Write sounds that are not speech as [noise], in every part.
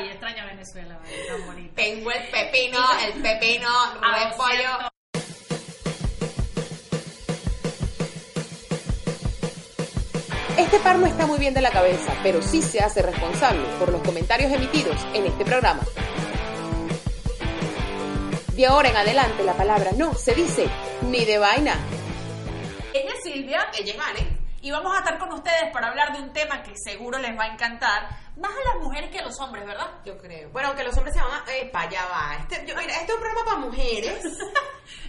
Ay, extraña Venezuela, vale, tan bonita. Tengo el pepino, [laughs] el pepino, Ah, repollo. cierto. Este par no está muy bien de la cabeza, pero sí se hace responsable por los comentarios emitidos en este programa. De ahora en adelante la palabra no se dice ni de vaina. Ella es Silvia Ella es Vane. Y vamos a estar con ustedes para hablar de un tema que seguro les va a encantar, más a las mujeres que a los hombres, ¿verdad? Yo creo. Bueno, aunque los hombres se van a... Eh, para allá va. Este, yo- mira, este es un programa para mujeres. [laughs]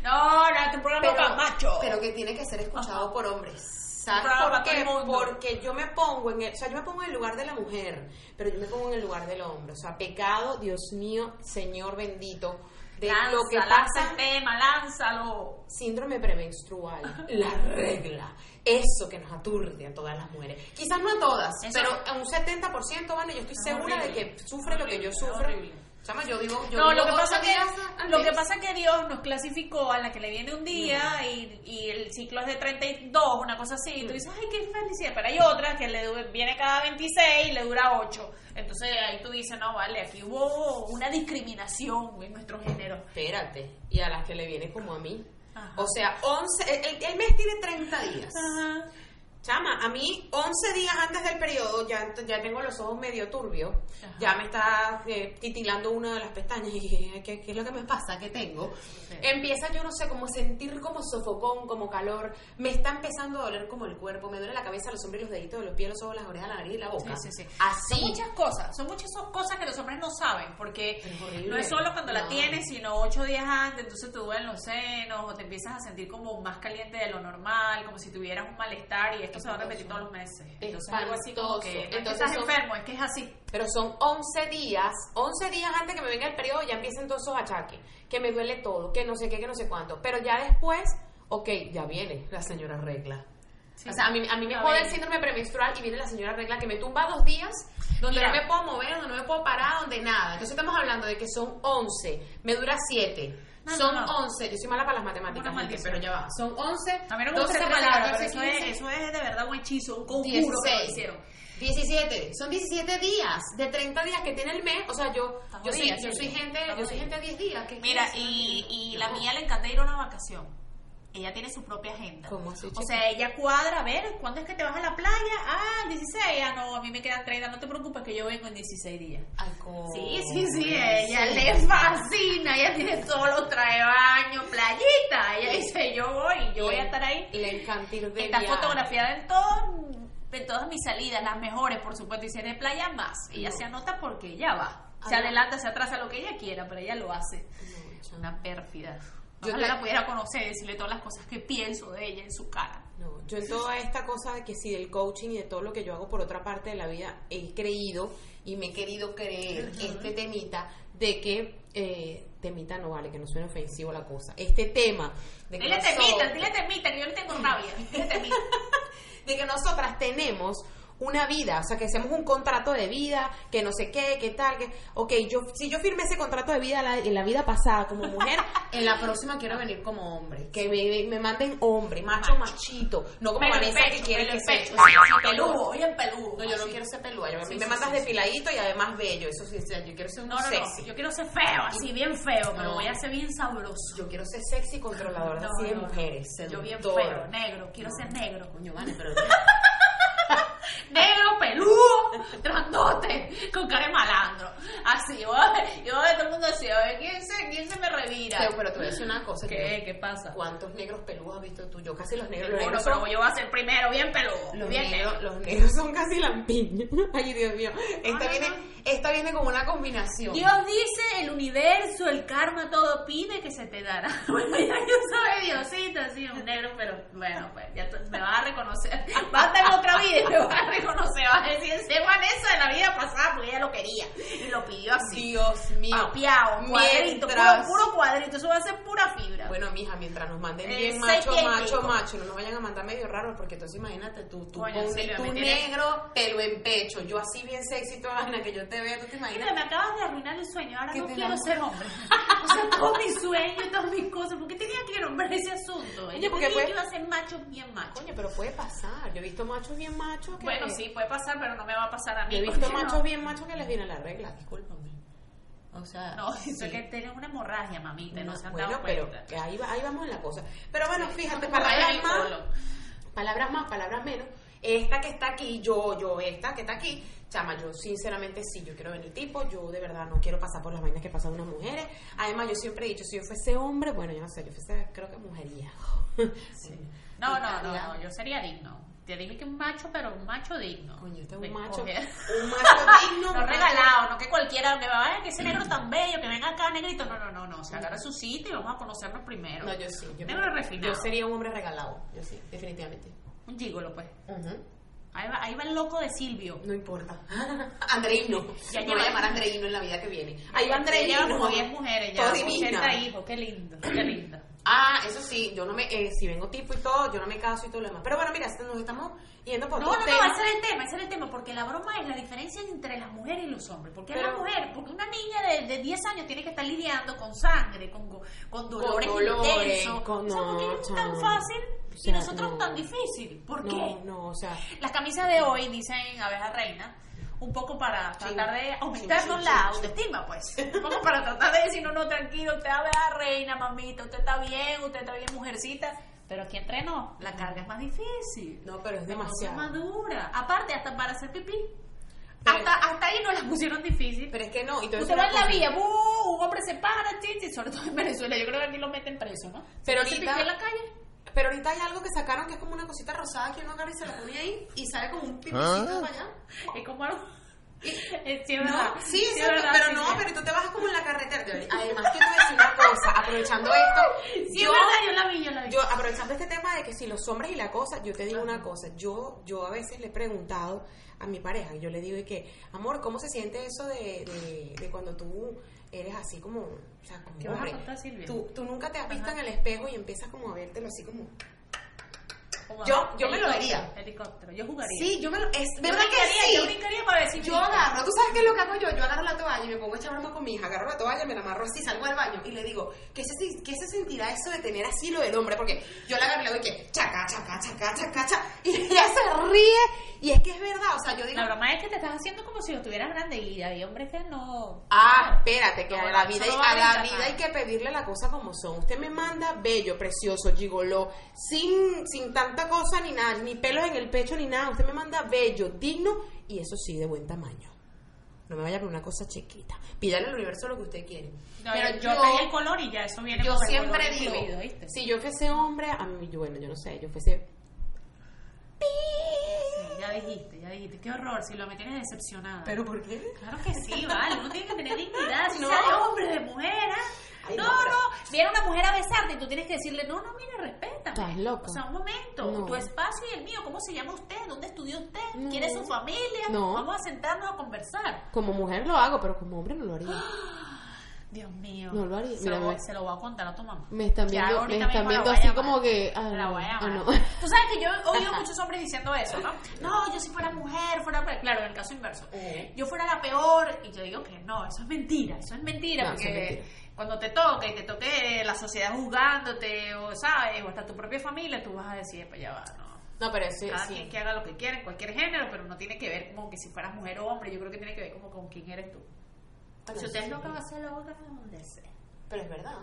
No, no, este programa para machos. pero que tiene que ser escuchado por hombres. ¿Sabes por qué? Porque yo me pongo en el, o sea, yo me pongo en el lugar de la mujer, pero yo me pongo en el lugar del hombre. O sea, pecado, Dios mío, Señor bendito, de Lanza, lo que lanza pasa, el tema, lánzalo. síndrome premenstrual, la regla, eso que nos aturde a todas las mujeres. Quizás no a todas, Eso- pero a un 70%, bueno, yo estoy Es segura de que sufre lo que yo sufro. Chama, yo vivo, yo No, vivo lo que, pasa que, lo que pasa que Dios nos clasificó a la que le viene un día y, y el ciclo es de 32, una cosa así, y tú dices, ay, qué felicidad, pero hay otra que le viene cada 26 y le dura 8. Entonces ahí tú dices, no, vale, aquí hubo una discriminación en nuestro género. Espérate, y a las que le viene como a mí. Ajá. O sea, 11, el, el- el mes tiene 30 días. Ajá. Chama, a mí 11 días antes del periodo ya, ya tengo los ojos medio turbios, ya me está eh, titilando una de las pestañas y [laughs] ¿qué, qué es lo que me pasa? ¿Qué tengo? Sí. Empieza yo no sé, como sentir como sofocón, como calor, me está empezando a doler como el cuerpo, me duele la cabeza, los hombros y los deditos de los pies, los ojos, las orejas, la nariz y la boca. Sí, sí, sí. Así. Son muchas cosas, son muchas cosas que los hombres no saben, porque es no es solo cuando la tienes, sino ocho días antes, entonces te duelen los senos, o te empiezas a sentir como más caliente de lo normal, como si tuvieras un malestar, y esto se va a repetir todos los meses. Entonces algo así como que, que Entonces estás son- enfermo, es que es así. Pero son 11 días, 11 días antes que me venga el periodo ya empiezan todos esos achaques, que me duele todo, que no sé qué, que no sé cuánto. Pero ya después, ok, ya viene la señora regla. Sí. O sea, a mí, a mí me Ya jode el síndrome premenstrual y viene la señora regla que me tumba dos días donde Mira. no me puedo mover, donde no me puedo parar, donde nada. Entonces estamos hablando de que son 11, me dura 7. No, son no, no. 11, yo soy mala para las matemáticas, gente, pero ya va. Son 11, A mí no me gusta 12, esa 13, palabra, 14, pero eso es, 15, eso es de verdad un hechizo, un conjuro que lo 16. hicieron. 17, son 17 días, de 30 días que tiene el mes, o sea, yo, yo, soy, jodida, yo soy gente, yo soy gente de 10 días. ¿qué Mira, y, y la mía le encanta ir a una vacación. Ella tiene su propia agenda. ¿Cómo así, O sea, ella cuadra, a ver, ¿cuándo es que te vas a la playa? Ah, el 16. Ah, no, a mí me quedan 30. No te preocupes que yo vengo en 16 días. Ay, cómo- Sí, sí, sí, ella Sí. le fascina, ella tiene todos los traje baño, playita, ella dice yo voy, yo voy a estar ahí. Le encanta ir de Está viaje. fotografiada en todo, en todas mis salidas, las mejores, por supuesto, y si es de playa más. Ella No. se anota porque ella va. Se Ay, adelanta, se atrasa, lo que ella quiera, pero ella lo hace. Chama. Una pérfida. Yo Ojalá te- la pudiera conocer, decirle todas las cosas que pienso de ella en su cara. No, yo en toda esta cosa de que sí, del coaching y de todo lo que yo hago por otra parte de la vida, he creído y me he querido creer este temita de que, eh, temita no vale, que no suene ofensivo la cosa, este tema de que Dile nosotros- temita, dile temita, que yo le tengo rabia. Dile temita. [laughs] de que nosotras tenemos una vida, o sea, que hacemos un contrato de vida, que no sé qué, qué tal, que, ok, yo, si yo firmé ese contrato de vida la- en la vida pasada como mujer, [laughs] en la próxima quiero venir como hombre, que me, me manden hombre, macho, Macho. machito, no como Vanessa pecho, que quiere que sea pecho, sí, peludo. bien peludo. No, yo no quiero ser peluda, yo, mí Sí, me sí, mandas sí, sí. depiladito y además bello, eso sí, sea, yo quiero ser un No, no, sexy. no, yo quiero ser feo, así, bien feo, pero No. voy a ser bien sabroso. Yo quiero ser sexy controladora así de mujeres, Yo bien feo, negro, quiero ser negro. Coño, vale, pero [laughs] [laughs] negro, peludo, grandote, con cara de malandro. Así, yo, yo todo el mundo decía, a ver, ¿quién se, quién se me revira? Pero, pero te voy a decir una cosa. ¿Qué? yo- ¿Qué pasa? ¿Cuántos negros peludos has visto tú? Yo casi los negros. Los Bueno, pero yo voy a ser primero, bien peludo, los bien negros, negro. los negros son casi lampiños. [laughs] Ay, Dios mío. Esta, no, viene, no. esta viene como una combinación. Dios dice, el universo, el karma, todo pide que se te dará. [laughs] Bueno, ya yo soy Diosito, así, un negro, pero bueno, pues ya me vas a reconocer. Vas a tener otra vida y me vas a reconocer. Vas a decir, sé Vanessa de la vida pasada porque ella lo quería y lo pidió así. Dios mío. Cuadrito, Mientras- puro, puro cuadrito. eso va a ser pura fibra. Bueno, mija, mientras nos manden Eh, bien seis macho, macho, macho, no nos vayan a mandar medio raro, porque entonces imagínate tú, tú, Silvia, tú me tienes- negro, pelo en pecho, yo así bien sexy, toda vaina que yo te veo, tú te Mira, imaginas. me acabas de arruinar el sueño, ahora no quiero ser hombre. O sea, todos mis sueños, todas mis cosas, ¿por qué tenía que nombrar ese asunto? Oye, Yo porque puede- que iba a ser macho, bien macho. Coño, pero puede pasar, yo he visto machos bien machos que... Bueno, sí, puede pasar, pero no me va a pasar a mí. Yo he visto machos no. bien machos que les viene la regla, discúlpame. O sea, No, [laughs] sí. eso que tienen una hemorragia, mamita, no, se han bueno, dado pero que ahí, va- ahí vamos en la cosa. Pero bueno, fíjate, palabras más, palabras más, palabras menos. Esta que está aquí, yo, yo, esta que está aquí, chama, yo sinceramente sí, yo quiero venir tipo, yo de verdad no quiero pasar por las vainas que pasan unas mujeres. Además, yo siempre he dicho, si yo fuese hombre, bueno, yo no sé, yo fuese, creo que mujería. [laughs] No, no, no, no, yo sería digno. Te dije que un macho, pero un macho digno. Coño, este es un macho, coger. un macho [laughs] digno. No regalado, no que cualquiera, que vaya, que ese negro tan bello, que venga acá negrito. No, no, no, no. Se agarra su sitio y vamos a conocernos primero. No, yo sí. Yo, negro refinado. yo sería un hombre regalado, yo sí, definitivamente. Un gigolo, pues. Ahí va, ahí va el loco de Silvio. No importa. [laughs] Andreino. Ya Me lleva- voy a llamar Andreino en la vida que viene. Ahí va Andreino. Lleva como 10 mujeres, ya. Toda 80 divina. hijos, qué lindo, qué lindo. Ah, eso sí, yo no me, eh, si vengo tipo y todo, yo no me caso y todo lo demás. Pero bueno, mira, nos estamos yendo por No, no, tema. no, ese es el tema, ese es el tema, porque la broma es la diferencia entre las mujeres y los hombres. Porque Pero- la mujer, porque una niña de, de 10 años tiene que estar lidiando con sangre, con, con, con dolores, dolores, intensos. con- o sea, ¿por qué no, es tan fácil O y nosotros no. tan difícil? ¿Por no, qué? no, o sea, Las camisas de hoy dicen abeja reina, un poco para tratar de aumentarnos chin, la autoestima, pues. [laughs] Un poco para tratar de decir, no, no, tranquilo, usted es abeja reina, mamita, usted está bien, usted está bien, mujercita. Pero aquí entre no, la carga es más difícil. no, pero es demasiado. es más dura. Aparte, hasta para hacer pipí. Pero- hasta, hasta ahí no la pusieron difícil. Pero es que no, y Usted va en la vía, ¡bu! un hombre se para, chichi, sobre todo en Venezuela. Yo creo que aquí lo meten preso, ¿no? Pero ¿Se hace ahorita- en la calle? Pero ahorita hay algo que sacaron que es como una cosita rosada que uno agarra y se la pone ahí y sale como un pipicito para allá. [laughs] Es como algo... [laughs] Sí, es No, sí, es exacto, verdad, pero sí, no, sí. pero tú te vas como en la carretera. te- Además, que te voy a decir una cosa, aprovechando esto, Sí, yo, es verdad, yo la vi, yo la vi. yo aprovechando este tema de que si los hombres y la cosa, yo te digo una cosa, yo, yo a veces le he preguntado a mi pareja, yo le digo y que, amor, ¿cómo se siente eso de, de, de cuando tú eres así como, o sea, como ¿Qué vas a contar, Silvia? Tú, tú nunca te has visto Ajá. en el espejo y empiezas como a vértelo así como... Yo- yo me lo haría. Helicóptero, yo jugaría. Sí, yo me lo... Es yo verdad que sí. yo brincaría para decir Yo agarro, ¿tú sabes qué es lo que hago yo? Yo agarro la toalla y me pongo a echar broma con mi hija, agarro la toalla, me la amarro así, salgo al baño y le digo, ¿qué se, qué se sentirá eso de tener así lo del hombre? Porque yo la agarro y le doy que chaca, chaca, chaca, chaca, chaca, [laughs] y ella se ríe y es que es verdad, o sea, yo digo, La broma es que te estás haciendo como si lo estuvieras grande y hay hombres que no... ah, espérate, que No, a la vida, no a la vida hay que pedirle la cosa como son. Usted me manda bello, precioso, gigoló, sin, sin tanta cosa ni nada, ni pelos en el pecho ni nada. Usted me manda bello, digno y eso sí, de buen tamaño. No me vaya por una cosa chiquita. Pídale al universo lo que usted quiere. No, Pero yo, yo, el color y ya eso viene yo con el siempre color digo, si yo fuese hombre, a mí, yo, bueno, yo no sé, yo fuese... Sí, ya dijiste, ya dijiste. Qué horror, si lo me tienes decepcionada. ¿Pero por qué? Claro que sí, vale. Uno tiene que tener dignidad. Si [laughs] No. de hombre, de mujer. ¿ah? Ay, no, no, no. Viene una mujer a besarte y tú tienes que decirle, no, no, mire, respétame. Estás loca. O sea, un momento. No. Tu espacio y el mío. ¿Cómo se llama usted? ¿Dónde estudió usted? No. ¿Quién es su familia? No. Vamos a sentarnos a conversar. Como mujer lo hago, pero como hombre no lo haría. [gasps] Dios mío. No lo haría. Se, Mira, lo, voy- me- se lo voy a contar a tu mamá. Me están viendo, me están viendo así como que... ah, La voy a ah, no. [laughs] Tú sabes que yo he oído muchos hombres diciendo eso, ¿no? [laughs] No, yo si fuera mujer, fuera... Claro, en el caso inverso. Ujú. Yo fuera la peor y yo digo que no, eso es mentira, eso es mentira. No, porque es mentira. Cuando te toque y te toque la sociedad juzgándote, o sabes, o hasta tu propia familia, tú vas a decir, pues ya va, no. No, pero Cada sí. quien que haga lo que quiera, en cualquier género, pero no tiene que ver como que si fueras mujer o hombre, yo creo que tiene que ver como con quién eres tú. Si usted es loca, va a ser loca donde sea Pero es verdad.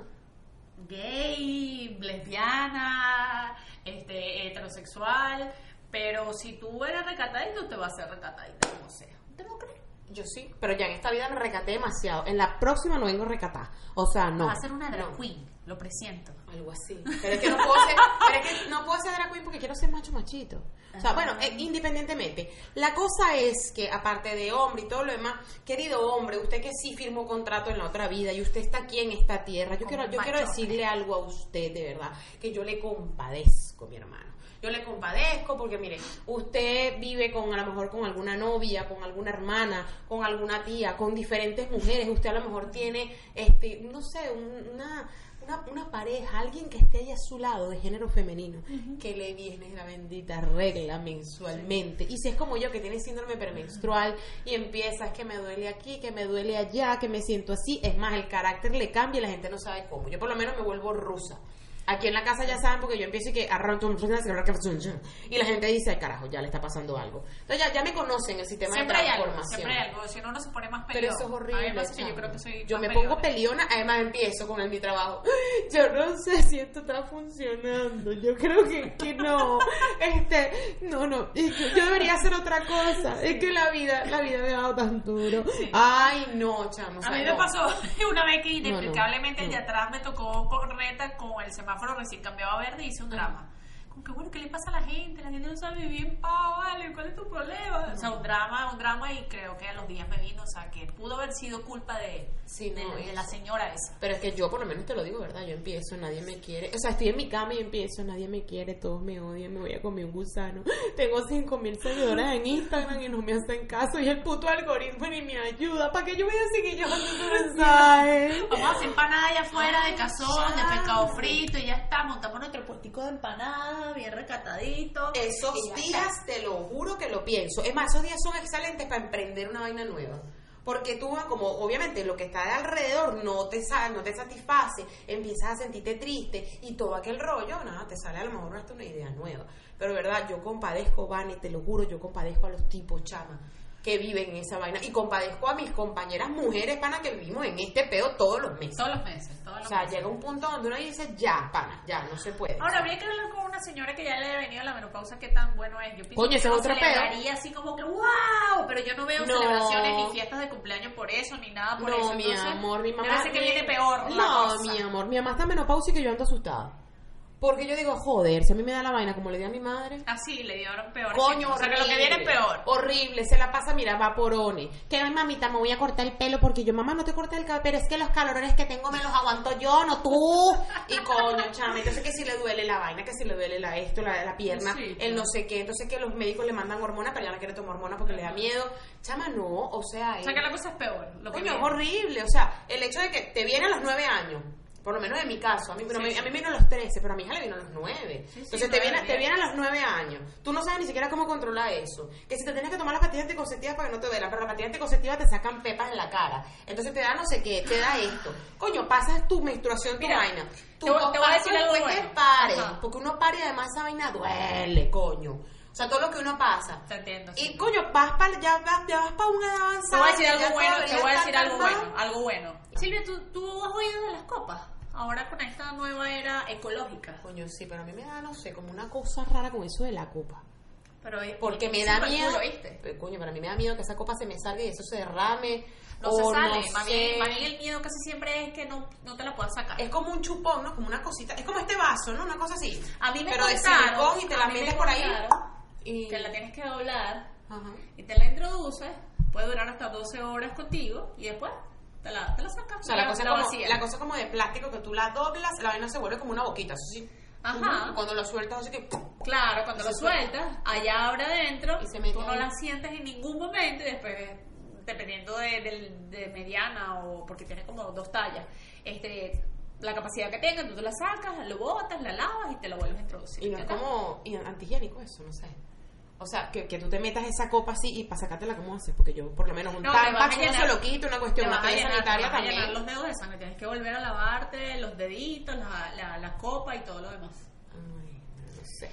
gay, lesbiana, este, heterosexual, pero si tú eres recatadito, te va a ser recatadita como sea. ¿Usted no cree? Yo sí, pero ya en esta vida me recaté demasiado. En la próxima no vengo a recatar. O sea, no. Va a ser una drag No. queen, lo presiento. Algo así. Pero es que no puedo ser, pero es que no puedo ser drag queen porque quiero ser macho machito. O sea, bueno, eh, independientemente. La cosa es que, aparte de hombre y todo lo demás, querido hombre, usted que sí firmó contrato en la otra vida y usted está aquí en esta tierra, yo Como quiero, yo macho quiero decirle algo a usted de verdad, que yo le compadezco, mi hermano. Yo le compadezco porque, mire, usted vive con, a lo mejor, con alguna novia, con alguna hermana, con alguna tía, con diferentes mujeres. Usted a lo mejor tiene, este, no sé, un- una, una, una pareja, alguien que esté ahí a su lado de género femenino, que le viene la bendita regla mensualmente. Y si es como yo que tiene síndrome premenstrual y empieza, es que me duele aquí, que me duele allá, que me siento así, es más, el carácter le cambia y la gente no sabe cómo. Yo por lo menos me vuelvo rusa. Aquí en la casa ya saben porque yo empiezo y que arranco y la gente dice, "Ay, carajo, ya le está pasando algo. Entonces ya, ya me conocen el sistema Siempre de hay algo, transformación. siempre hay algo. Si no, uno se pone más Pero eso es horrible. yo chama. creo que soy Yo más me pongo peleona. además empiezo con el, mi trabajo. [gasps] Yo no sé si esto está funcionando. Yo creo que, que no. [laughs] Este, no, no. Yo, debería hacer otra cosa. Es que la vida, la vida me ha dado tan duro. Ay, no, chamo. A mí me no. pasó [laughs] una vez que No, no, inexplicablemente el de no. atrás me tocó corneta con el semáforo recién cambiado a verde y hice un drama. Como que bueno, ¿qué le pasa a la gente? La gente no sabe vivir en paz, ¿vale? ¿Cuál es tu problema? O sea, un drama, un drama y creo que a los días me vino, o sea, que pudo haber sido culpa de, Sí, de, no, de la señora esa. Pero es que yo por lo menos te lo digo, ¿verdad? Yo empiezo, nadie me quiere. O sea, estoy en mi cama y empiezo, nadie me quiere, todos me odian, me voy a comer un gusano. [gasps] Tengo cinco mil seguidoras en Instagram y no me hacen caso y el puto algoritmo ni me ayuda. ¿Para qué yo voy a seguir llevando ese [laughs] mensaje? Vamos a hacer empanada allá afuera de cazón, de pescado frito y ya está. Montamos nuestro puestico de empanada, bien recatadito. Esos días, te lo juro que lo pienso. Es más, esos días son excelentes para emprender una vaina nueva. Porque tú, como obviamente lo que está de alrededor no te, sa- no te satisface, empiezas a sentirte triste y todo aquel rollo, nada, te sale a lo mejor hasta una idea nueva. Pero verdad, yo compadezco, Vani, te lo juro, yo compadezco a los tipos, chama, que viven en esa vaina. Y compadezco a mis compañeras mujeres, pana, que vivimos en este peo todos los meses. Todos los meses, todos O los sea, meses. llega un punto donde uno dice, ya, pana, ya, no se puede. Ahora habría que hablar con una señora que ya le ha venido la menopausa, qué tan bueno es. Yo pienso Coño, que ese otro peo. así como que wow, pero yo no veo No. celebraciones ni fiestas de cumpleaños por eso, ni nada por no, eso. mi Entonces, amor, mi mamá. Ser que viene peor. la No, cosa. mi amor, mi mamá está en menopausia y que yo ando asustada. Porque yo digo, joder, si a mí me da la vaina como le di a mi madre. Ah, sí, le dieron peor. Coño, o sea, que lo que viene es peor. Horrible, se la pasa, mira, vaporones. Que ay, mamita, me voy a cortar el pelo porque yo, mamá, no te cortes el cabello, pero es que los calorones que tengo me los aguanto yo, no tú. Y coño, chama, entonces que si le duele la vaina, que si le duele la esto, la, la pierna, Sí, el no sé qué. Entonces que los médicos le mandan hormonas, pero ya no quiere tomar hormonas porque le da miedo. Chama, no, o sea, O sea, eh, que la cosa es peor. Lo que Coño, es horrible. O sea, el hecho de que te viene a los nueve años, por lo menos en mi caso, a mí, pero Sí, me- sí. a mí vino a los 13, pero a mi hija le vino a los nueve. Sí, sí, Entonces te viene, te viene a los nueve años. Tú no sabes ni siquiera cómo controlar eso. Que si te tienes que tomar las pastillas anticonceptivas para que no te duela, pero las pastillas anticonceptivas te sacan pepas en la cara. Entonces te da no sé qué, te da esto. Coño, pasas tu menstruación, tu Mira, vaina. Tu te voy- te voy a decir algo después que bueno. pares, porque uno pare y además esa vaina duele, coño. O sea, todo lo que uno pasa. Te entiendo. sí. Y coño, vas para ya vas, ya vas para una edad Te avanzada. voy a decir algo bueno, te voy a decir algo calmado. bueno, algo bueno. Silvia, ¿tú, tú has oído de las copas. Ahora con esta nueva era ecológica. Coño, sí, pero a mí me da, no sé, como una cosa rara con eso de la copa. Pero es- Porque me da miedo. Pero, coño, para mí me da miedo que esa copa se me salga y eso se derrame. No se sale. no más bien el miedo casi siempre es que no, no te la puedas sacar. Es como un chupón, ¿no? Como una cosita. Es como este vaso, ¿no? Una cosa así. A mí me Pero de contaron, silicón y te la mí me metes por ahí. Y... Que la tienes que doblar Ajá. y te la introduces. Puede durar hasta 12 horas contigo y después te la, te la sacas. O sea, la la- cosa, la como, la cosa como de plástico que tú la doblas, la vaina se vuelve como una boquita, eso sí. Ajá. Cuando lo sueltas, así que. Claro, cuando lo sueltas, allá abre adentro, Y se mete tú no ahí. la sientes en ningún momento y después, dependiendo de, mediana o porque tiene como dos tallas, este la capacidad que tenga, tú te la sacas, lo botas, la lavas y te lo vuelves a introducir. Y no es como y antihigiénico eso, no sé. O sea, que, que tú te metas esa copa así y para sacártela, ¿cómo haces? Porque yo, por lo menos, un No, tampax no se lo quito, una cuestión, una toalla sanitaria a llenar también. los dedos de sangre, tienes que volver a lavarte los deditos, la, la, la copa y todo lo demás. Ay, no sé.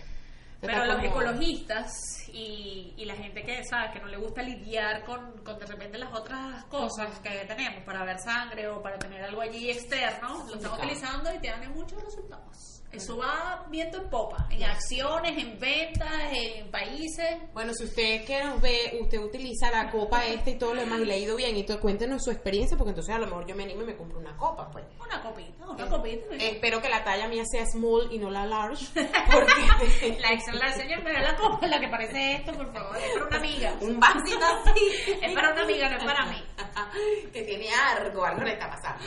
Pero los como- ecologistas y, y la gente que sabe que no le gusta lidiar con, con de repente las otras cosas que tenemos para ver sangre o para tener algo allí externo, lo están utilizando y tienen muchos resultados. Eso va viento en popa, en acciones, en ventas, en países. Bueno, si usted que nos ve, usted utiliza la copa esta y todo lo demás y le ha ido bien y todo, cuéntenos su experiencia porque entonces a lo mejor yo me animo y me compro una copa, pues. Una copita, una Eh, copita. eh, espero que la talla mía sea small y no la large. [laughs] Porque La Excel la señor, pero la copa, la que parece esto, por favor, es para una amiga. un vasito así. Es para una amiga, no es para mí. [laughs] que tiene algo, algo le está pasando.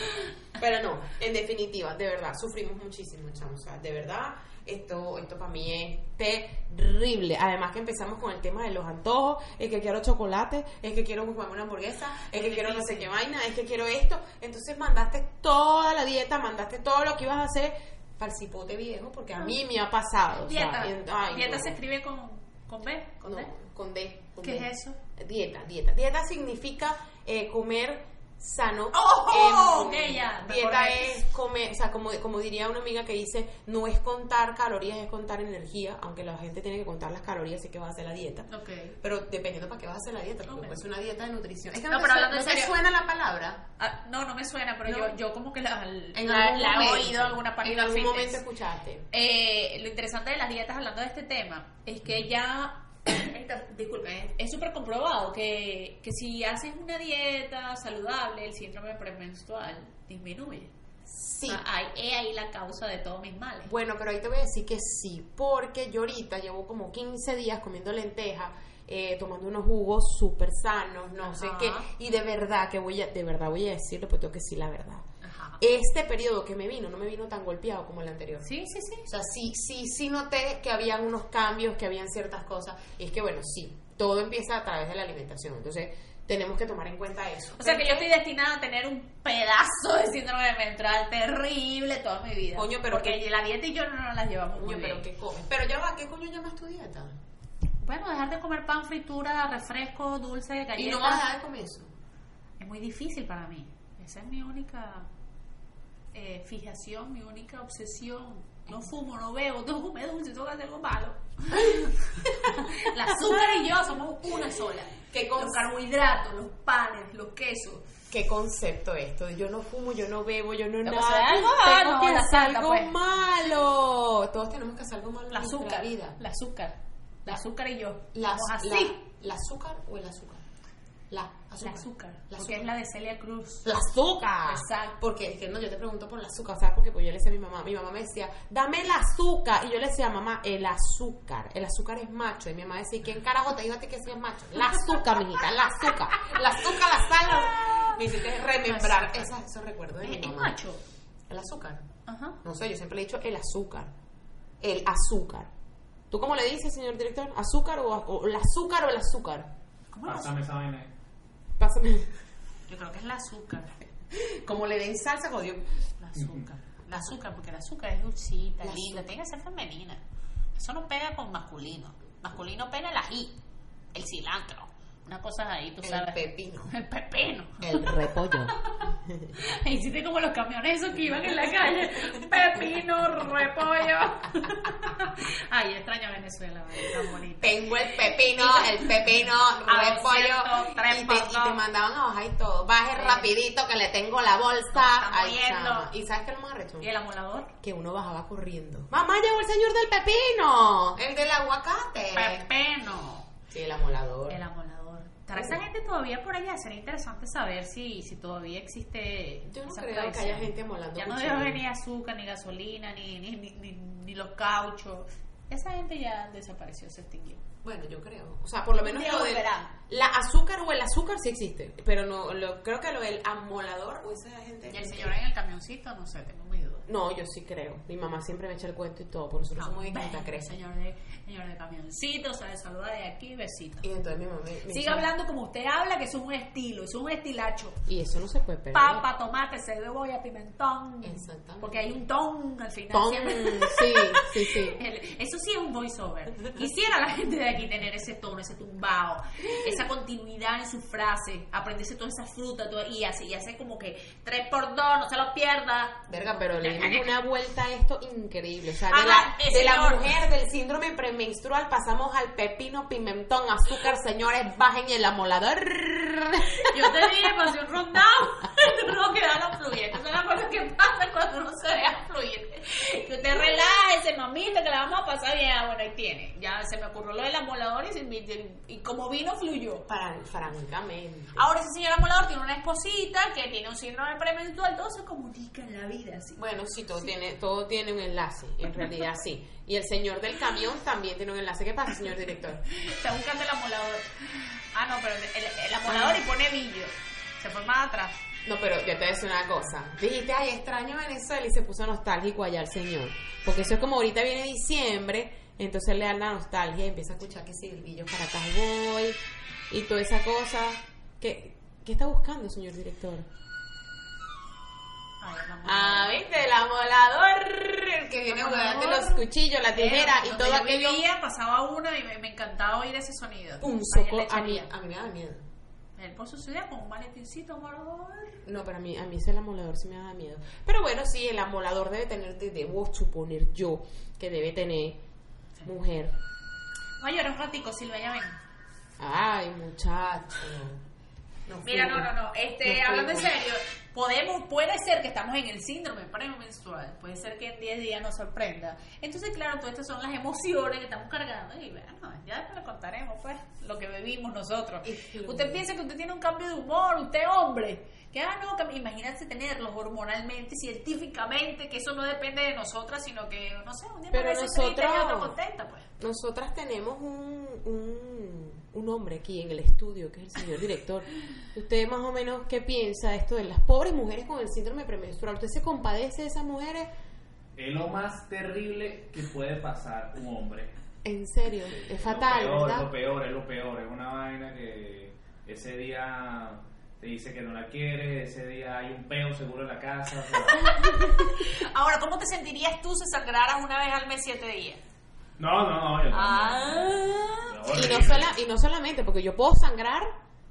Pero no, en definitiva, de verdad, sufrimos muchísimo, chamo. O sea, de verdad, esto, esto para mí es terrible. Además que empezamos con el tema de los antojos, es que quiero chocolate, es que quiero comer una hamburguesa, es que quiero no sé qué vaina, es que quiero esto. Entonces mandaste toda la dieta, mandaste todo lo que ibas a hacer para el cipote viejo, porque a mí me ha pasado. o sea, Dieta. en- ay, Dieta no. se escribe con, con B. ¿Con No, D? con D. ¿Qué es eso? Dieta, dieta. Dieta significa eh, comer sano. ¡Oh! Ok, ya, me Dieta es comer, o sea, como, como diría una amiga que dice, no es contar calorías, es contar energía, aunque la gente tiene que contar las calorías y que va a hacer la dieta. Ok. Pero dependiendo para qué vas a hacer la dieta, porque ser una dieta de nutrición. Es que No, no, pero suena, en ¿no te suena la palabra. Ah, no, no me suena, pero No. yo, yo como que la, En la, algún la he oído en alguna parte En algún fitness. momento escuchaste. Eh, lo interesante de las dietas, hablando de este tema, es que ya, esta- disculpe, es súper comprobado que, que si haces una dieta saludable, el síndrome premenstrual disminuye. Sí. O sea, ahí, es ahí la causa de todos mis males. Bueno, pero ahí te voy a decir que sí, porque yo ahorita llevo como 15 días comiendo lentejas, eh, tomando unos jugos súper sanos, no sé qué, y de verdad que voy a, de verdad voy a decirlo, pues tengo que decir la verdad. Este periodo que me vino, no me vino tan golpeado como el anterior. Sí, sí, sí. O sea, sí, sí, sí noté que habían unos cambios, que habían ciertas cosas, y es que bueno, sí, todo empieza a través de la alimentación, entonces tenemos que tomar en cuenta eso. O sea que yo estoy destinada a tener un pedazo de síndrome menstrual terrible toda mi vida. Coño, pero porque qué- la dieta y yo no nos las llevamos muy Coño, pero bien. ¿qué comes? Pero ya va, ¿qué coño llamas tu dieta? Bueno, dejar de comer pan, fritura, refresco, dulce, galletas. Y no vas a dejar de comer eso. Es muy difícil para mí. Esa es mi única eh, fijación, mi única obsesión. No fumo, no bebo, no come dulce, tengo que hacer algo malo. la azúcar y yo somos una sola. ¿Qué cons- los carbohidratos, los panes, los quesos. ¿Qué concepto esto? Yo no fumo, yo no bebo, yo no nada. algo Tengo que hacer santa, algo pues. malo. Todos tenemos que hacer algo malo La en azúcar, vida. la azúcar, la azúcar y yo. La, la, ¿La azúcar o el azúcar? La azúcar. La azúcar, La porque azúcar. es la de Celia Cruz. La azúcar. Exacto. Porque es que no, yo te pregunto por la azúcar, ¿sabes? Porque pues yo le decía a mi mamá, mi mamá me decía, dame el azúcar. Y yo le decía, mamá, el azúcar. El azúcar es macho. Y mi mamá decía, ¿quién carajo te dijo a ti que sí es macho? La azúcar, mijita, la azúcar. La azúcar, la sal. la- Me hiciste remembrar esos recuerdos de mi Es, es mamá. macho. El azúcar. Ajá. No sé, yo siempre le he dicho el azúcar. El azúcar. ¿Tú cómo le dices, señor director? ¿Azúcar o, o el azúcar o el azúcar? ¿Cómo Pásame esa vaina. Yo creo que es la azúcar. Como le den salsa, jodió. La azúcar. La azúcar, porque la azúcar es dulcita, La linda, azúcar. tiene que ser femenina. Eso no pega con masculino. Masculino pega el ají, el cilantro, unas cosas ahí, tú El sabes. pepino. [laughs] El pepino. El repollo. [laughs] Hiciste como los camiones esos que iban en la calle. Pepino, repollo. [laughs] Ay, extraño Venezuela, tan bonito. Tengo el pepino, el pepino, repollo. 200, tres Y te, y mandaban a bajar y todo. Baje Sí. rapidito que le tengo la bolsa. ¿Y sabes qué es lo más arrecho? ¿Y el amolador? Que uno bajaba corriendo. Mamá, llegó el señor del pepino. El del aguacate. Pepino. Sí, el amolador. El amolador. ¿Estará esa gente todavía por allá? Sería interesante saber si, si todavía existe. Yo no creo que haya gente amolando Ya no debe venir azúcar, ni gasolina, ni, ni, ni, ni, ni los cauchos. Esa gente ya desapareció, se extinguió. Bueno, yo creo. O sea, por lo menos lo la azúcar o sí existe, pero no lo, creo que lo del amolador o esa gente Y el señor en el camioncito, no sé, tengo mi duda. No, yo sí creo. Mi mamá siempre me echa el cuento y todo, porque nosotros somos de Ven, Quinta Cresta. Señor de, señor de camioncito, sabe saludar de aquí, besito. Y entonces mi mamá me Siga hablando como usted habla, que es un estilo, es un estilacho. Y eso no se puede perder. Papa, tomate, cebolla, pimentón. Exactamente. Porque hay un ton al final. Ton, [laughs] sí, sí, sí. El- Eso sí es un voiceover. Quisiera la gente de aquí tener ese tono, ese tumbao, esa continuidad en su frase, aprenderse toda esa fruta todo- y así, y hace como que tres por dos, no se lo pierda. Verga, pero le dimos una vuelta a esto increíble. O sea, de, Ajá, la, de la mujer del síndrome premenstrual pasamos al pepino, pimentón, azúcar. Señores, bajen el amolador. Yo te dije, pasé un rundown, [laughs] no quedaron fluyentes. Son las cosas que pasan cuando uno se deja fluir. Que usted relájese, mamita, que la vamos a pasar bien. Ah, bueno, ahí tiene. Ya se me ocurrió lo del amolador y, se y como vino, fluyó. Para, Ahora ese señor amolador tiene una esposita que tiene un síndrome premenstrual, todo se comunica en la vida, así. Bueno, sí, todo tiene, todo tiene un enlace, en realidad sí. Y el señor del camión también tiene un enlace. ¿Qué pasa, señor director? [laughs] Está buscando el amolador. Ah, no, pero el, el amolador y pone billo. Se fue más atrás. No, pero yo te voy a decir una cosa. Dijiste, ay, extraño Venezuela y se puso nostálgico allá el señor. Porque eso es como ahorita viene diciembre, entonces le da la nostalgia y empieza a escuchar que Silvillo Caracas Boy y toda esa cosa. ¿Qué, qué está buscando, señor director? Ay, Ah, ¿viste? El amolador, el que viene jugarte los cuchillos, la tijera y todo aquello. vivía, pasaba uno y me, me encantaba oír ese sonido. Un soco. A mí, a mí me da miedo. Él por su ciudad con un maletincito amolador. No, pero a mí, a mí ese el amolador sí me da miedo. Pero bueno, sí, el amolador debe tener, te debo suponer yo, que debe tener mujer. Va a llorar un ratico, Silvia, ya ven. Ay, muchacho. No Mira, no, no, no. Este, No hablando en fuimos. serio, podemos, puede ser que estamos en el síndrome premenstrual. Puede ser que en 10 días nos sorprenda. Entonces, claro, todas estas son las emociones que estamos cargando. Y bueno, ya le contaremos, pues, lo que bebimos nosotros. Usted piensa que usted tiene un cambio de humor, usted hombre. Que, ah, no, cam- imagínate tenerlos hormonalmente, científicamente, que eso no depende de nosotras, sino que, no sé, un día Pero otro contenta, pues. Nosotras tenemos un, un, un hombre aquí en el estudio, que es el señor director. ¿Usted más o menos qué piensa de esto de las pobres mujeres con el síndrome premenstrual? ¿Usted se compadece de esas mujeres? Es lo más terrible que puede pasar un hombre. En serio, es fatal, lo peor, ¿verdad? Lo peor, es lo peor. Es una vaina que ese día te dice que no la quiere, ese día hay un peo seguro en la casa. o sea, [laughs] Ahora, ¿cómo te sentirías tú si sangraras una vez al mes siete días? No, no, no. Yo Ah. no. Y no, sola- y no solamente, porque yo puedo sangrar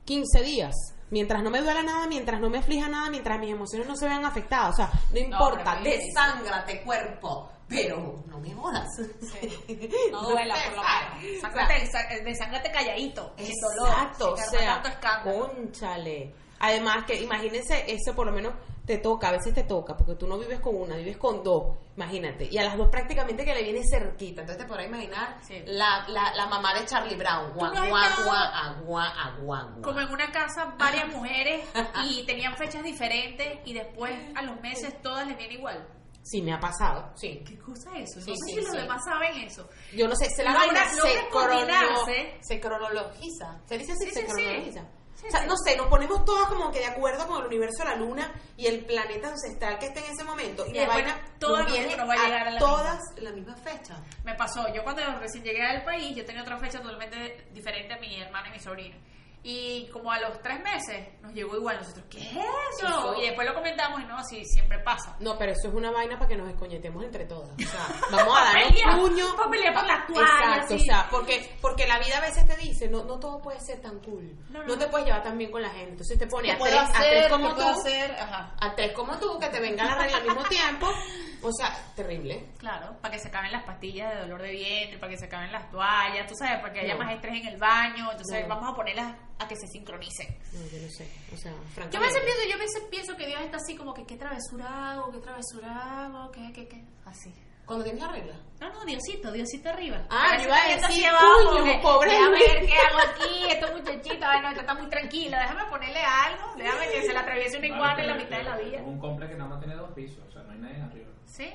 15 días. Mientras no me duela nada, mientras no me aflija nada, mientras mis emociones no se vean afectadas. O sea, no importa, pero es desángrate cuerpo, pero no me jodas. [laughs] No duela, por lo menos. Sángate, sa- desángate calladito, sin dolor. Exacto, o sea, conchale. Además que imagínense, eso por lo menos te toca, a veces te toca, porque tú no vives con una, vives con dos, imagínate. Y a las dos prácticamente que le viene cerquita. Entonces te podrás imaginar Sí. la, la, la mamá de Charlie Brown. Estado- guau, agua, agua, agua. Como en una casa, varias mujeres y tenían fechas diferentes y después a los meses todas les viene igual. Sí, me ha pasado, sí. ¿Qué cosa es eso? Sí, no sé sí, si los demás saben eso. Yo no sé, se la Logra- se, crono- se cronologiza. ¿Se dice así? Sí, se cronologiza. Sí, o sea, sí. no sé, nos ponemos todas como que de acuerdo con el universo de la luna y el planeta ancestral que esté en ese momento. Y, Y la vaina mundo nos va a llegar a la todas la misma fecha. Me pasó, yo cuando recién llegué al país, yo tenía otra fecha totalmente diferente a mi hermana y mi sobrino. Y como a los tres meses nos llegó igual nosotros, ¿qué es eso? Y después lo comentamos y no, sí, siempre pasa. No, pero eso es una vaina para que nos escoñetemos entre todas. O sea, vamos a darnos pelear, puño. pa' pelear por las toallas, Exacto, o sea, porque, porque la vida a veces te dice, no, no todo puede ser tan cool. No, No, no. te puedes llevar tan bien con la gente. Entonces te pone ¿Qué a tres, a hacer? tres ¿Qué como tú. hacer? Ajá. A tres como tú, que te venga la regla al mismo tiempo. [laughs] O sea, terrible. Claro, para que se acaben las pastillas de dolor de vientre, para que se acaben las toallas, tú sabes, para que haya No. más estrés en el baño, entonces No. vamos a ponerlas a que se sincronicen. No, yo no sé. O sea, Yo a francamente. veces pienso, yo a veces pienso que Dios está así como que qué travesura hago, qué travesura hago, qué, qué, qué, así. Cuando tienes la regla. No, no, Diosito, Diosito arriba. Ah, Pero yo iba a decir, coño, pobre Déjame ver qué hago aquí, esta muchachita, bueno, esta está muy tranquila, déjame ponerle algo, déjame que se le atraviese una iguana en la mitad de la vida. Un complejo que nada más tiene dos pisos, o sea, no hay nadie arriba. ¿Sí?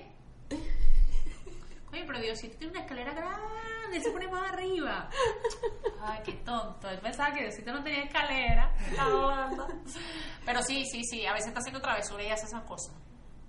Oye, pero Diosito tiene una escalera grande, se pone más arriba. Ay, qué tonto. Él pensaba que Diosito no tenía escalera. Pero sí, sí, sí. A veces está haciendo travesura y hace esas cosas.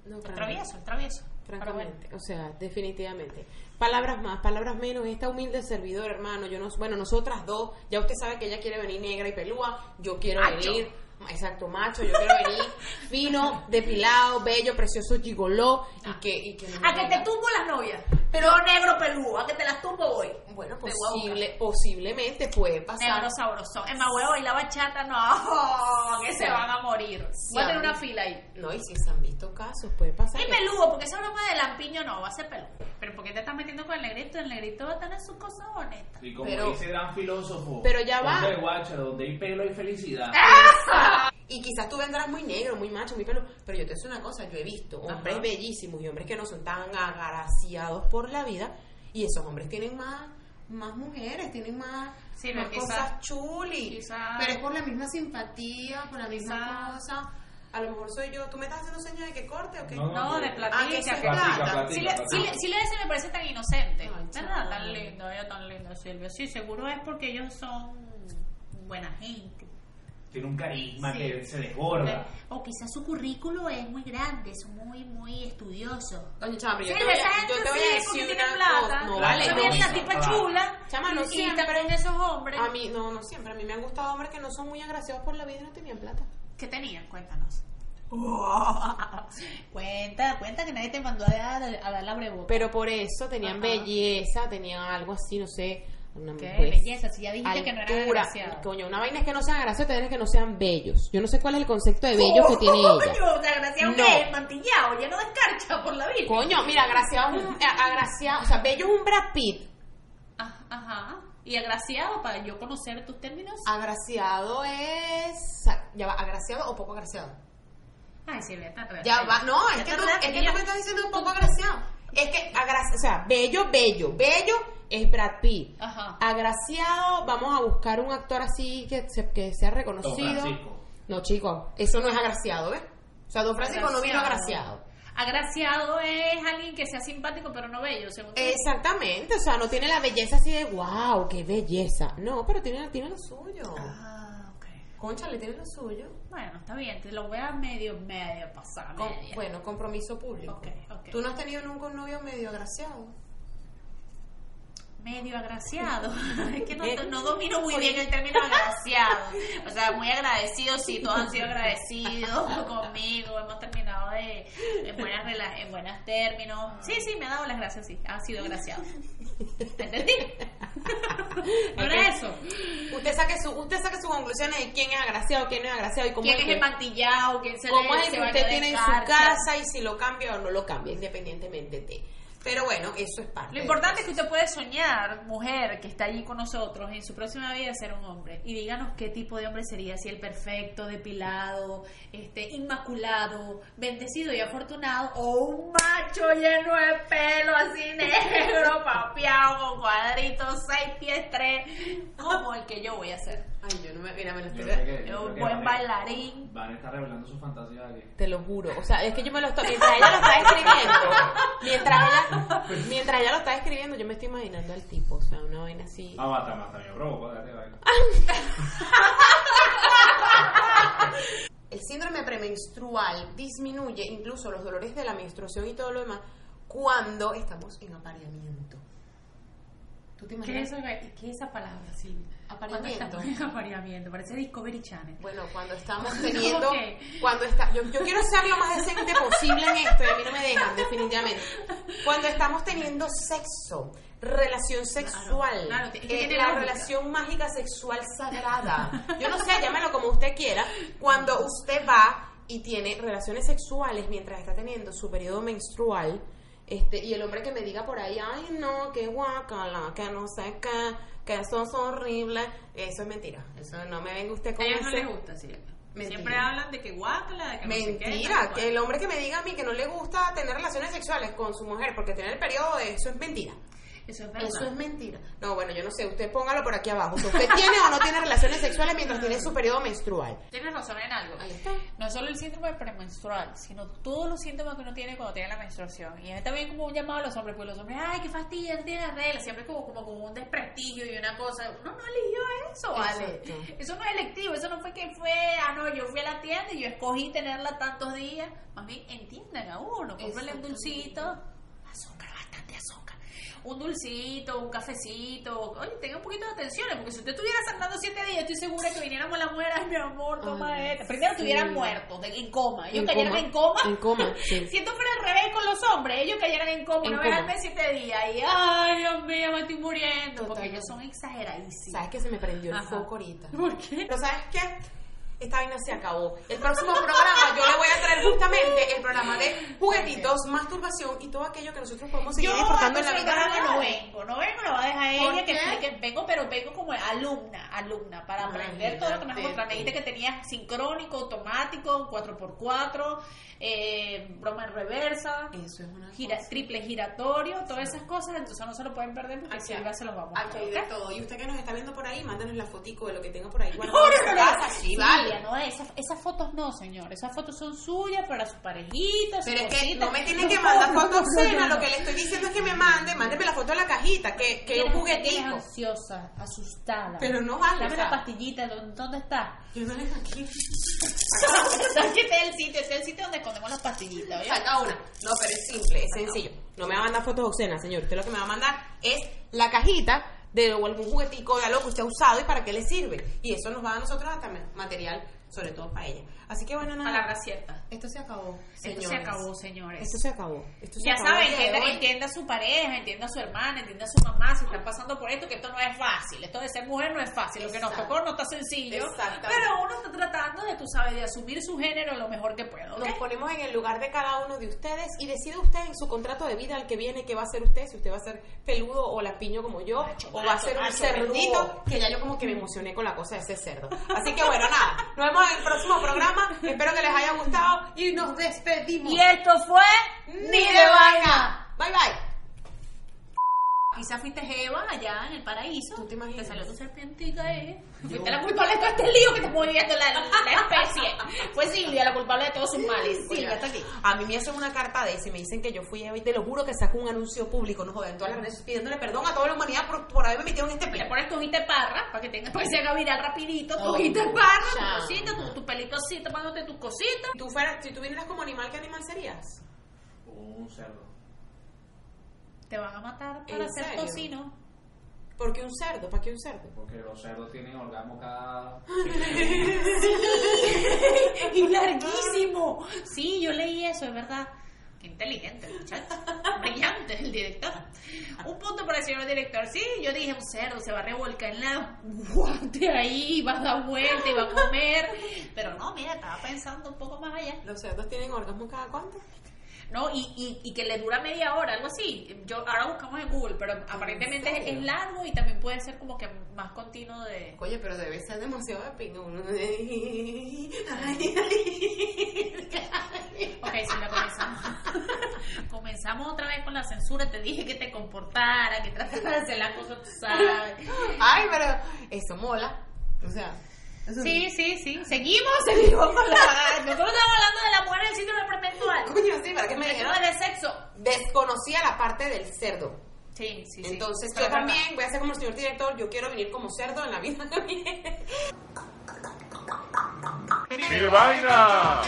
No, francamente. travieso, es travieso. Bueno. Francamente, o sea, definitivamente. Palabras más, palabras menos. Esta humilde servidor, hermano. Yo no, bueno, nosotras dos. Ya usted sabe que ella quiere venir negra y pelúa. Yo quiero venir, exacto, macho. Yo quiero venir [laughs] fino, depilado, bello, precioso, gigoló y que, y que no A que te tumbo las novias. Pero negro peludo, a que te las tumbo hoy. Bueno, a posible, posiblemente puede pasar. Negro sabroso. Es más, huevo y la bachata, no. [laughs] Que se van a morir. Sí, Voy a tener una fila ahí. No, y si se han visto casos, puede pasar. Y peludo, porque esa broma de lampiño no, va a ser peludo. Pero ¿por qué te estás metiendo con el negrito? El negrito va a tener sus cosas honestas. Y como Pero- dice gran filósofo, pero ya va. Ponte de Guácharo, donde hay pelo hay felicidad. Y quizás tú vendrás muy negro, muy macho, muy pelo, pero yo te digo una cosa, yo he visto hombres Ajá. bellísimos y hombres que no son tan agraciados por la vida y esos hombres tienen más más mujeres, tienen más, Sí, más pero cosas quizás- chuli. quizás- Pero es por la misma simpatía, por la misma Quizás- cosa. A lo mejor soy yo. ¿Tú me estás haciendo señas de que corte o qué? No, No, de Ah, que platica. es que- plata. Platica, platica, Si le, si, le, si le ese me parece tan inocente. Ay, ¿Verdad? Tan lindo, ella tan linda, Silvia. Sí, seguro es porque ellos son buena gente. Tiene un carisma Sí. que se desborda. O quizás su currículo es muy grande, es muy, muy estudioso. Coño, chama, pero Sí, yo te voy yo te voy a decir tiene una plata. No, vale, no, tipa chula. Chama, no siempre. también esos hombres. A mí, no, no siempre. A mí me han gustado hombres que no son muy agraciados por la vida y no tenían plata. ¿Qué tenían? Cuéntanos. [laughs] cuenta, cuenta que nadie te mandó a dar, a dar la breboca. Pero por eso tenían Ajá. belleza, tenían algo así, no sé. Una, ¿Qué? pues, Belleza, si ya dijiste que no eran altura. agraciados. Coño, una vaina es que no sean agraciados, vaina es que no sean bellos. Yo no sé cuál es el concepto de bellos que tiene [laughs] ella. Coño, desgraciado No. que es mantillado, lleno de escarcha por la vida. Coño, mira, agraciado es un, eh, agraciado, o sea, bello es un Brad Pitt. Ah, Ajá. Y agraciado, para yo conocer tus términos. Agraciado es, ya va, agraciado o poco agraciado. Ay, sí, vete, vete. Ya va, no, es que tú, es que tú me estás diciendo un poco agraciado. Es que, agraci- o sea, bello, bello, bello es Brad Pitt. Ajá. Agraciado, vamos a buscar un actor así que, se- que sea reconocido. No, chicos, eso no es agraciado, ¿ves? O sea, Don Francisco no vino agraciado. Agraciado es alguien que sea simpático pero no bello, según. Exactamente, o sea, no tiene la belleza así de wow, qué belleza. No, pero tiene, tiene lo suyo. Ah, ok. Concha, le tiene lo suyo. Bueno, está bien, te lo voy a medio, medio pasar. Media. bueno, compromiso público. Ok, ok. ¿Tú no has tenido nunca un novio medio agraciado? Medio agraciado. [laughs] es que no, Eh, no domino muy bien el término agraciado. O sea, muy agradecido, sí, todos han sido agradecidos [laughs] conmigo. Hemos terminado de, en, buenas en buenos términos. Sí, sí, me ha dado las gracias, sí. Ha sido agraciado. ¿Entendí? [laughs] ¿No era eso? Usted saque, su, usted saque sus conclusiones de quién es agraciado, quién no es agraciado y cómo ¿Quién es que- el mantillado? ¿Quién se cómo es el que usted tiene en su casa y si lo cambia o no lo cambia, independientemente de. Pero bueno, eso es parte. Lo importante es que usted puede soñar, mujer que está allí con nosotros, en su próxima vida ser un hombre. Y díganos qué tipo de hombre sería, si el perfecto, depilado, este, inmaculado, bendecido y afortunado, o un macho lleno de pelo así negro, [laughs] papeado, con cuadritos, seis pies tres, como el que yo voy a ser. Ay, yo no me. Mira, me lo Yo estoy. creo que- yo Un creo que buen Van- bailarín. Van a estar revelando su fantasía aquí. Te lo juro. O sea, es que yo me lo estoy. Mientras ella lo está escribiendo. Mientras ella, mientras ella lo está escribiendo, yo me estoy imaginando al tipo. O sea, una vaina así. Ah, mata, mata, me provoco, date vaina. El síndrome premenstrual disminuye incluso los dolores de la menstruación y todo lo demás cuando estamos en apareamiento. ¿Tú te ¿Qué es, imaginas? ¿Qué es esa palabra, Silvia? Apareamiento. ¿Cuándo estamos [laughs] en apareamiento? Parece Discovery Channel. Bueno, cuando estamos teniendo, [laughs] cuando está, yo, yo quiero ser lo más decente posible en esto y a mí no me dejan definitivamente. Cuando estamos teniendo sexo, relación sexual, claro, que eh, la lógica. relación mágica sexual sagrada. [laughs] Yo no sé, llámalo como usted quiera. Cuando usted va y tiene relaciones sexuales mientras está teniendo su periodo menstrual, este, y el hombre que me diga por ahí, ay no, que guacala, que no sé qué, que eso es horrible, eso es mentira. Eso no me venga usted A con ellos no les gusta, sí. Mentira. Siempre hablan de que guácala, de que no sé qué, Mentira, tal que el hombre que me diga a mí que no le gusta tener relaciones sexuales con su mujer porque tiene el periodo, eso es mentira. Eso es verdad. Eso es mentira. No, bueno, yo no sé, usted póngalo por aquí abajo. Si usted tiene o no tiene relaciones sexuales mientras tiene su periodo menstrual. Tienes razón en algo. Ahí está. No solo el síndrome premenstrual, sino todos los síntomas que uno tiene cuando tiene la menstruación. Y es también como un llamado a los hombres, pues los hombres, ay, qué fastidio, no tiene regla. Siempre como, como, como un desprestigio y una cosa. Uno no eligió eso, ¿vale? Exacto. Eso no es electivo, eso no fue que fue, ah, no, yo fui a la tienda y yo escogí tenerla tantos días. Más bien, entiendan a uno, cómprenle un dulcito. Azúcar, bastante azúcar. Un dulcito, un cafecito. Oye, tenga un poquito de atención, porque si usted estuviera sangrando siete días, estoy segura que viniéramos a la mujer, ay, mi amor, toma Ay, esto. Primero sí. estuvieran muertos, de- en coma. Ellos En cayeran coma. en coma. En coma, [laughs] sí. Si esto fuera al revés con los hombres, ellos cayeran en coma, una vez al mes siete días, y ay, Dios mío, me estoy muriendo. Porque Totalmente. ellos son exageradísimos. ¿Sabes que se me prendió el Ajá. foco ahorita? ¿Por qué? Pero ¿sabes qué? Esta vaina se acabó. El próximo programa yo le voy a traer justamente el programa de juguetitos, masturbación y todo aquello que nosotros podemos seguir Yo disfrutando en la vida no vengo, no vengo, lo va a dejar ¿Por ella que explique. Vengo, pero vengo como alumna, alumna, para aprender todo lo que a mostrar. Me dijiste que tenías sincrónico, automático, 4x4, eh, broma en reversa, Eso es una gira, cosa. triple giratorio, todas esas cosas, entonces no se lo pueden perder porque Aquí- Silvia se los va a. Aquí hay todo. Y usted que nos está viendo por ahí, mándenos la fotico de lo que tenga por ahí No, guardado en no, su no, no. casa. Sí, Silvia, no, esas, esas fotos no, señor. Esas fotos son suyas, para su parejita, su Pero es que no me tienen que mandar fotos obscenas, lo que le estoy diciendo es que me mande, mándeme la foto de la cajita, que, que un tienes ansiosa, asustada. Pero no vale, Dame o sea. la pastillita, ¿dónde, dónde está? Yo no le aquí. ¿Sabes [laughs] que este es el sitio? Este es el sitio donde escondemos las pastillitas, ¿oye? Saca una. No, pero es simple, es sencillo. No me va a mandar fotos obscenas, señor. Usted lo que me va a mandar es la cajita de o algún juguetico de algo que usted ha usado y para qué le sirve. Y eso nos va a nosotros hasta material, sobre todo para ella. Así que bueno, nada. Palabra cierta. Esto se acabó. Esto se señores. acabó, señores. Esto se acabó. Esto se Ya acabó saben, entienda, entienda a su pareja, entienda a su hermana, entienda a su mamá, si están pasando por esto, que esto no es fácil. Esto de ser mujer no es fácil. Lo que nos tocó no está sencillo. Pero uno está tratando de, tú sabes, de asumir su género lo mejor que pueda, ¿ok? Nos ponemos en el lugar de cada uno de ustedes y decide usted en su contrato de vida al que viene qué va a ser usted, si usted va a ser peludo o lapiño como yo, Macho, o va a macho, ser un cerdito, que ya yo como que me emocioné con la cosa de ese cerdo. Así que bueno, nada, nos vemos en el próximo programa, espero que les haya gustado y nos despedimos. Y esto fue Ni de Vaina. Bye bye. Quizás fuiste Eva allá en el paraíso. ¿Tú te imaginas? Te salió tu serpientica ahí. Fuiste la culpable de todo este lío que te está viendo la, la especie. [laughs] Fue Silvia la culpable de todos sus males. Silvia, está aquí. A mí me hacen una carta de ese y me dicen que yo fui Eva y te lo juro que saco un anuncio público, no joden, todas las redes pidiéndole perdón a toda la humanidad por, por haberme metido en este Le plan. pones tu hojita de parra para que tengas, para que se haga viral rapidito. Tu Oh, hojita de parra, tu cosita, tu, tu pelito así, tomándote tus cositas. Si tú, fueras, si tú vinieras como animal, ¿qué animal serías? Un cerdo. Te van a matar ¿En para hacer serio? tocino. ¿Por qué un cerdo? ¿Para qué un cerdo? Porque los cerdos tienen orgasmo cada. [laughs] [laughs] y larguísimo. Sí, yo leí eso, es verdad. Qué inteligente, el muchacho. Brillante el director. Un punto para el señor director. Sí, yo dije, un cerdo se va a revolcar en la guante ahí, va a dar vuelta y va a comer. Pero no, mira, estaba pensando un poco más allá. ¿Los cerdos tienen orgasmo cada cuánto? No, y, y, y que le dura media hora, algo así. Yo ahora buscamos en Google, pero aparentemente es, largo y también puede ser como que más continuo de. Oye, pero debe ser demasiado de ay. Ok, si la comenzamos. comenzamos otra vez con la censura. Te dije que te comportara, que trataras de hacer las cosas, tú sabes. Ay, pero eso mola. O sea, eso Sí, sí, sí. Seguimos, [laughs] seguimos con la. [laughs] Nosotros estamos hablando de la mujer del síndrome premenstrual. Coño, sí, ¿para qué me El dijeron? de sexo. Desconocía la parte del cerdo. Sí, sí, sí. Entonces Pero yo también voy a ser como el señor director, yo quiero venir como cerdo en la vida también. ¡Mi vaina!